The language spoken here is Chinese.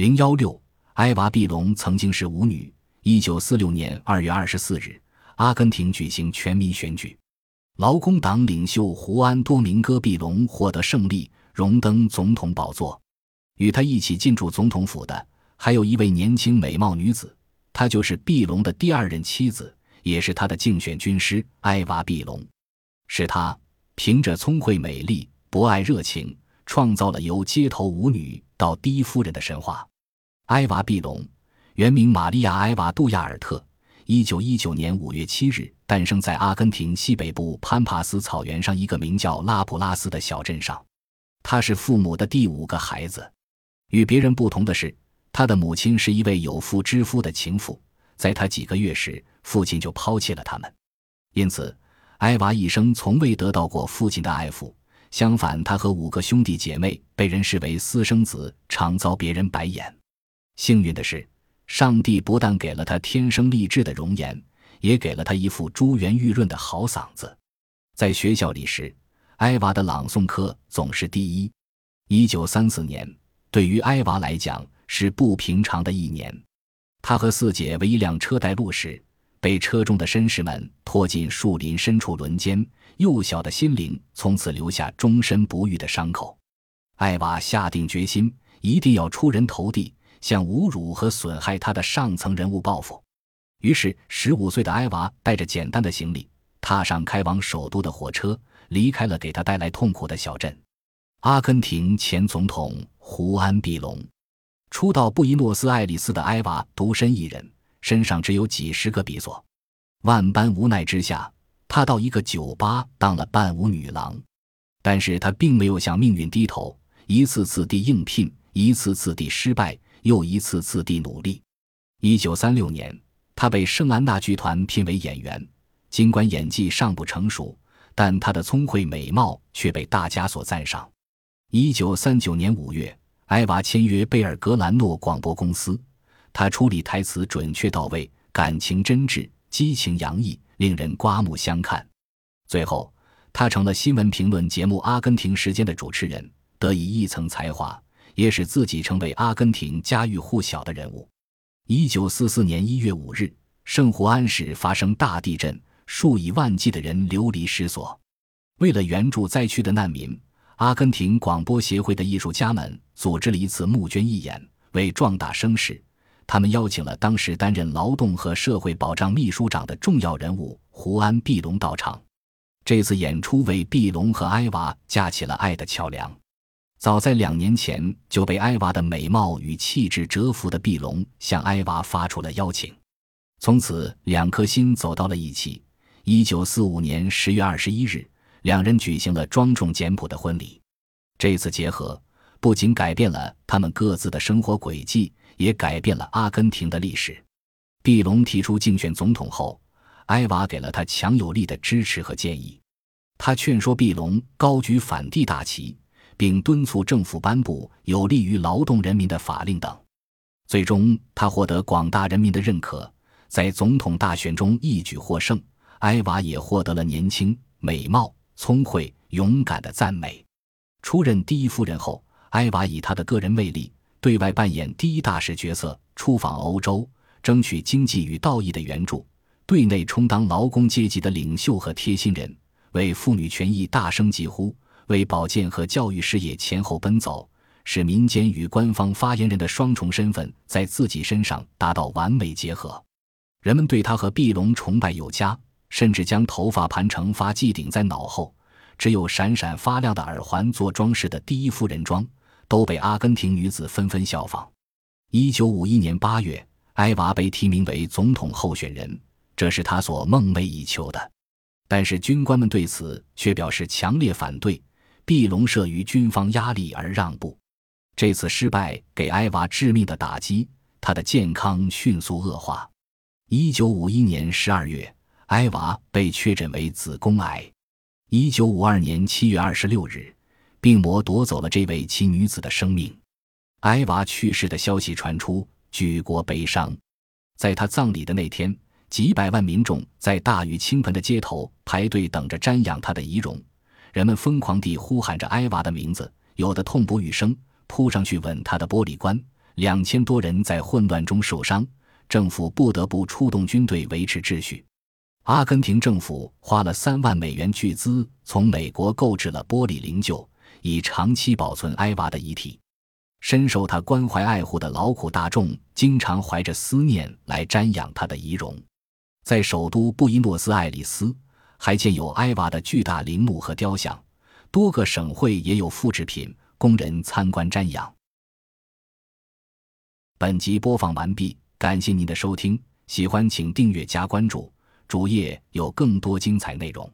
零幺六，埃娃·碧隆曾经是舞女。一九四六年二月二十四日，阿根廷举行全民选举，劳工党领袖胡安·多明戈·碧隆获得胜利，荣登总统宝座。与他一起进驻总统府的还有一位年轻美貌女子，她就是碧隆的第二任妻子，也是他的竞选军师埃娃·碧隆。是她凭着聪慧、美丽、博爱、热情，创造了由街头舞女到第一夫人的神话。埃娃·碧隆。原名玛利亚·埃娃·杜亚尔特，一九一九年五月七日诞生在阿根廷西北部潘帕斯草原上一个名叫拉普拉斯的小镇上。他是父母的第五个孩子。与别人不同的是，他的母亲是一位有妇之夫的情妇。在他几个月时，父亲就抛弃了他们，因此埃娃一生从未得到过父亲的爱抚。相反，他和五个兄弟姐妹被人视为私生子，常遭别人白眼。幸运的是。上帝不但给了他天生丽质的容颜，也给了他一副珠圆玉润的好嗓子。在学校里时，艾娃的朗诵课总是第一。一九三四年对于艾娃来讲是不平常的一年。他和四姐为一辆车带路时，被车中的绅士们拖进树林深处轮奸，幼小的心灵从此留下终身不愈的伤口。艾娃下定决心，一定要出人头地。向侮辱和损害他的上层人物报复，于是十五岁的埃娃带着简单的行李，踏上开往首都的火车，离开了给他带来痛苦的小镇。阿根廷前总统胡安·比隆，初到布宜诺斯艾利斯的埃娃独身一人，身上只有几十个比索。万般无奈之下，他到一个酒吧当了伴舞女郎，但是他并没有向命运低头，一次次地应聘，一次次地失败。又一次次地努力。一九三六年，他被圣安娜剧团聘为演员。尽管演技尚不成熟，但他的聪慧美貌却被大家所赞赏。一九三九年五月，埃娃签约贝尔格兰诺广播公司。他处理台词准确到位，感情真挚，激情洋溢，令人刮目相看。最后，他成了新闻评论节目《阿根廷时间》的主持人，得以一层才华。也使自己成为阿根廷家喻户晓的人物。一九四四年一月五日，圣胡安市发生大地震，数以万计的人流离失所。为了援助灾区的难民，阿根廷广播协会的艺术家们组织了一次募捐义演。为壮大声势，他们邀请了当时担任劳动和社会保障秘书长的重要人物胡安·毕隆到场。这次演出为毕隆和埃娃架起了爱的桥梁。早在两年前就被艾娃的美貌与气质折服的碧隆向艾娃发出了邀请，从此两颗心走到了一起。一九四五年十月二十一日，两人举行了庄重简朴的婚礼。这次结合不仅改变了他们各自的生活轨迹，也改变了阿根廷的历史。碧隆提出竞选总统后，艾娃给了他强有力的支持和建议。他劝说碧隆高举反帝大旗。并敦促政府颁布有利于劳动人民的法令等，最终他获得广大人民的认可，在总统大选中一举获胜。埃娃也获得了年轻、美貌、聪慧、勇敢的赞美。出任第一夫人后，埃娃以她的个人魅力，对外扮演第一大使角色，出访欧洲，争取经济与道义的援助；对内充当劳工阶级的领袖和贴心人，为妇女权益大声疾呼。为保健和教育事业前后奔走，使民间与官方发言人的双重身份在自己身上达到完美结合。人们对他和碧隆崇拜有加，甚至将头发盘成发髻顶在脑后，只有闪闪发亮的耳环做装饰的第一夫人装，都被阿根廷女子纷纷效仿。一九五一年八月，埃娃被提名为总统候选人，这是他所梦寐以求的。但是军官们对此却表示强烈反对。毕隆慑于军方压力而让步，这次失败给埃娃致命的打击，他的健康迅速恶化。一九五一年十二月，埃娃被确诊为子宫癌。一九五二年七月二十六日，病魔夺走了这位奇女子的生命。埃娃去世的消息传出，举国悲伤。在她葬礼的那天，几百万民众在大雨倾盆的街头排队等着瞻仰她的遗容。人们疯狂地呼喊着埃娃的名字，有的痛不欲生，扑上去吻她的玻璃棺，两千多人在混乱中受伤，政府不得不出动军队维持秩序。阿根廷政府花了三万美元巨资从美国购置了玻璃灵柩，以长期保存埃娃的遗体。深受他关怀爱护的劳苦大众经常怀着思念来瞻仰他的遗容。在首都布宜诺斯艾利斯，还建有埃娃的巨大陵墓和雕像，多个省会也有复制品供人参观瞻仰。本集播放完毕，感谢您的收听，喜欢请订阅加关注。主页有更多精彩内容。